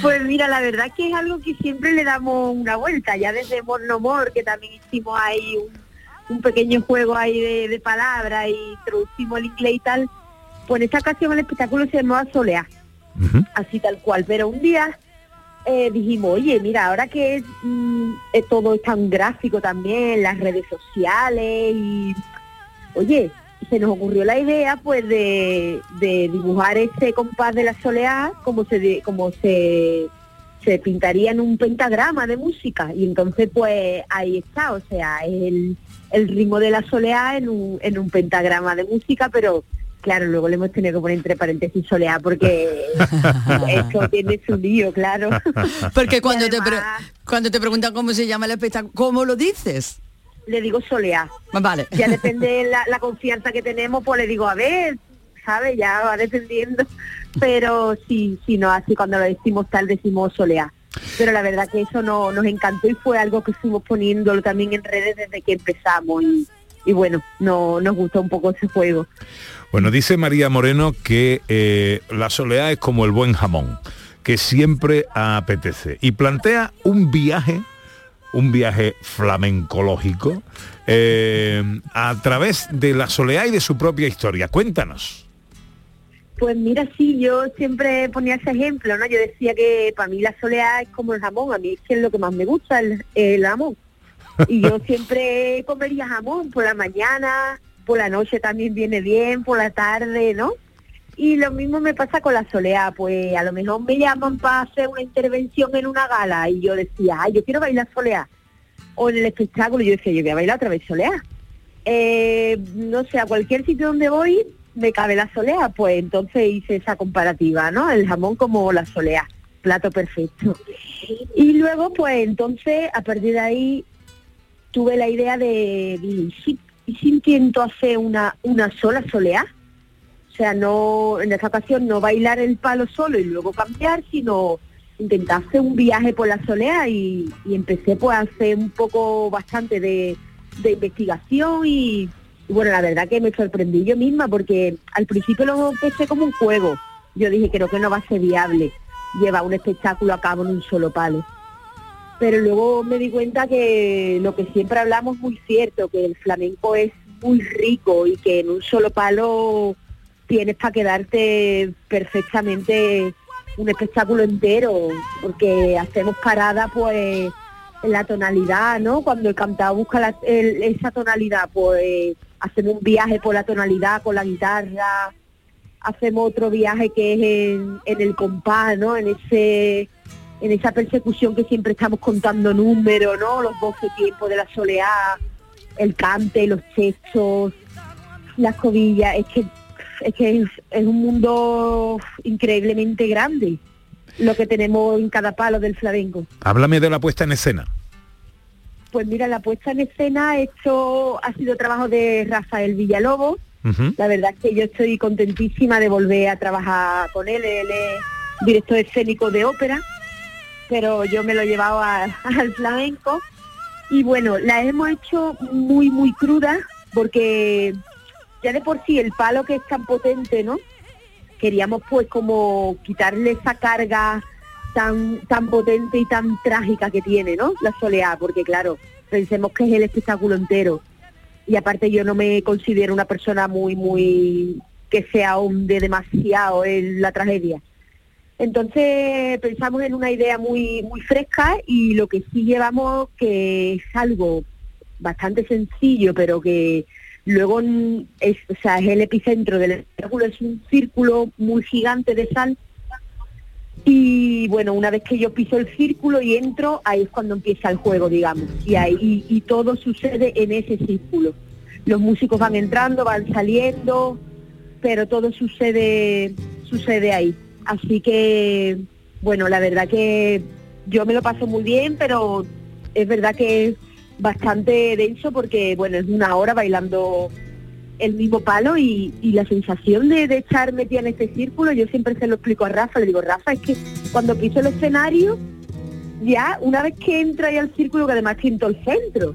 pues mira, la verdad que es algo que siempre le damos una vuelta, ya desde More No More, que también hicimos ahí un, un pequeño juego ahí de, de palabras y introducimos el inglés y tal, pues en esta ocasión el espectáculo se llamaba Soleá, así tal cual, pero un día eh, dijimos, oye, mira, ahora que es, mm, eh, todo es tan gráfico también, las redes sociales y oye, se nos ocurrió la idea pues de, dibujar ese compás de la soleá como se como se se pintaría en un pentagrama de música y entonces pues ahí está, o sea, el, el ritmo de la soleá en un, en un pentagrama de música, pero claro, luego le hemos tenido que poner entre paréntesis soleá porque esto tiene su lío, claro. Porque cuando te, pre- cuando te preguntan cómo se llama el espectáculo, ¿cómo lo dices? Le digo soleá. Vale. Ya depende de la, la confianza que tenemos, pues le digo, a ver, ¿sabes? Ya va dependiendo. Pero sí, sí, no, así cuando lo decimos tal, decimos soleá. Pero la verdad que eso no, nos encantó y fue algo que fuimos poniéndolo también en redes desde que empezamos. Y, y bueno, no, nos gustó un poco ese juego. Bueno, dice María Moreno que eh, la soleá es como el buen jamón, que siempre apetece. Y plantea un viaje, un viaje flamencológico, eh, a través de la soleá y de su propia historia. Cuéntanos. Pues mira, sí, yo siempre ponía ese ejemplo, ¿no? Yo decía que para mí la soleá es como el jamón, a mí es que es lo que más me gusta, el, el jamón. Y yo siempre comería jamón por la mañana, por la noche también viene bien, por la tarde, ¿no? Y lo mismo me pasa con la soleá, pues a lo mejor me llaman para hacer una intervención en una gala y yo decía, ay, yo quiero bailar soleá. O en el espectáculo yo decía, yo voy a bailar otra vez soleá. Eh, no sé, a cualquier sitio donde voy me cabe la soleá, pues entonces hice esa comparativa, ¿no? El jamón como la soleá, plato perfecto. Y luego, pues entonces, a partir de ahí, tuve la idea de, dije, ¿y si, y si intento hacer una, una sola soleá? O sea, no, en esta ocasión no bailar el palo solo y luego cambiar, sino intentar hacer un viaje por la soleá y, empecé pues a hacer un poco bastante de, de investigación y, bueno, la verdad que me sorprendí yo misma porque al principio lo pensé como un juego. Yo dije, creo que no va a ser viable llevar un espectáculo a cabo en un solo palo. Pero luego me di cuenta que lo que siempre hablamos es muy cierto, que el flamenco es muy rico y que en un solo palo tienes para quedarte perfectamente un espectáculo entero, porque hacemos parada pues en la tonalidad, ¿no? Cuando el cantado busca la- el- esa tonalidad, pues hacemos un viaje por la tonalidad con la guitarra, hacemos otro viaje que es en, en el compás, ¿no? En ese en esa persecución que siempre estamos contando números, ¿no? Los 12 tiempos de la soleá, el cante, los textos, las cobillas, es que es que es, es un mundo increíblemente grande lo que tenemos en cada palo del flamenco. Háblame de la puesta en escena. Pues mira, la puesta en escena, esto ha sido trabajo de Rafael Villalobos. La verdad es que yo estoy contentísima de volver a trabajar con él. Él es director escénico de ópera, pero yo me lo he llevado a- al flamenco. Y bueno, la hemos hecho muy, muy cruda, porque ya de por sí el palo que es tan potente, ¿no? Queríamos pues como quitarle esa carga tan tan potente y tan trágica que tiene, ¿no? La soleá, porque claro, pensemos que es el espectáculo entero. Y aparte yo no me considero una persona muy, muy que se ahonde demasiado en la tragedia. Entonces pensamos en una idea muy, muy fresca y lo que sí llevamos que es algo bastante sencillo, pero que luego es, es el epicentro del espectáculo, es un círculo muy gigante de sal y bueno, una vez que yo piso el círculo y entro, ahí es cuando empieza el juego, digamos. Y ahí y todo sucede en ese círculo. Los músicos van entrando, van saliendo, pero todo sucede sucede ahí. Así que bueno, la verdad que yo me lo paso muy bien, pero es verdad que es bastante denso porque bueno, es una hora bailando el mismo palo y, la sensación de, de estar metida en este círculo, yo siempre se lo explico a Rafa, le digo, Rafa, es que cuando piso el escenario, ya una vez que entra ahí al círculo, que además siento el centro,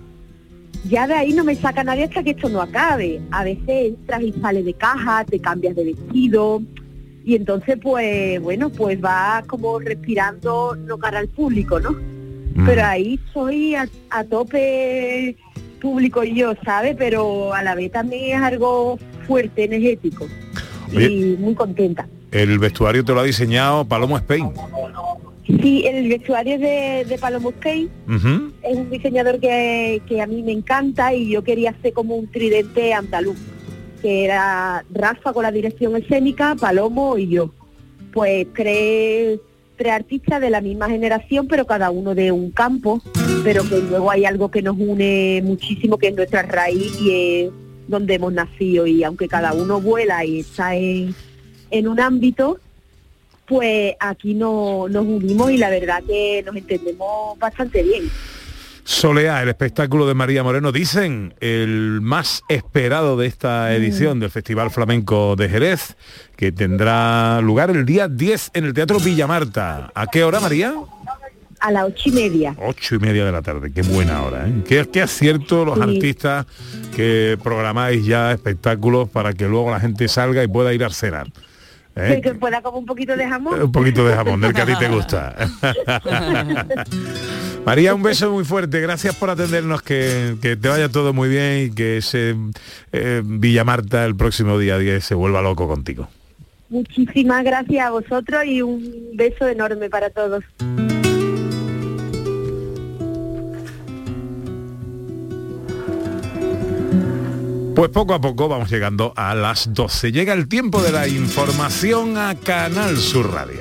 ya de ahí no me saca nadie hasta que esto no acabe. A veces entras y sales de caja, te cambias de vestido y entonces pues bueno, pues vas como respirando no cara al público, ¿no? Pero ahí estoy a, a tope público y yo, ¿sabe? Pero a la vez también es algo fuerte, energético Oye. y muy contenta. El vestuario te lo ha diseñado Palomo Spain. Sí, el vestuario de, de Palomo Ujú. es un diseñador que, que a mí me encanta y yo quería hacer como un tridente andaluz, que era Rafa con la dirección escénica, Palomo y yo. Pues tres, tres artistas de la misma generación, pero cada uno de un campo, pero que luego hay algo que nos une muchísimo, que es nuestra raíz y es donde hemos nacido. Y aunque cada uno vuela y está en, en un ámbito, pues aquí no, nos unimos y la verdad que nos entendemos bastante bien. Soleá, el espectáculo de María Moreno, dicen el más esperado de esta edición del Festival Flamenco de Jerez, que tendrá lugar el día 10 en el Teatro Villa Marta. ¿A qué hora, María? A las ocho y media. Ocho y media de la tarde, qué buena hora, ¿eh? Qué, qué acierto los Sí. artistas que programáis ya espectáculos para que luego la gente salga y pueda ir a cenar. ¿eh? Que pueda como un poquito de jamón. Un poquito de jamón, del que a ti te gusta. María, un beso muy fuerte. Gracias por atendernos, que, que te vaya todo muy bien y que ese eh, Villa Marta el próximo día 10 se vuelva loco contigo. Muchísimas gracias a vosotros y un beso enorme para todos. Pues poco a poco vamos llegando a las 12. Llega el tiempo de la información a Canal Sur Radio.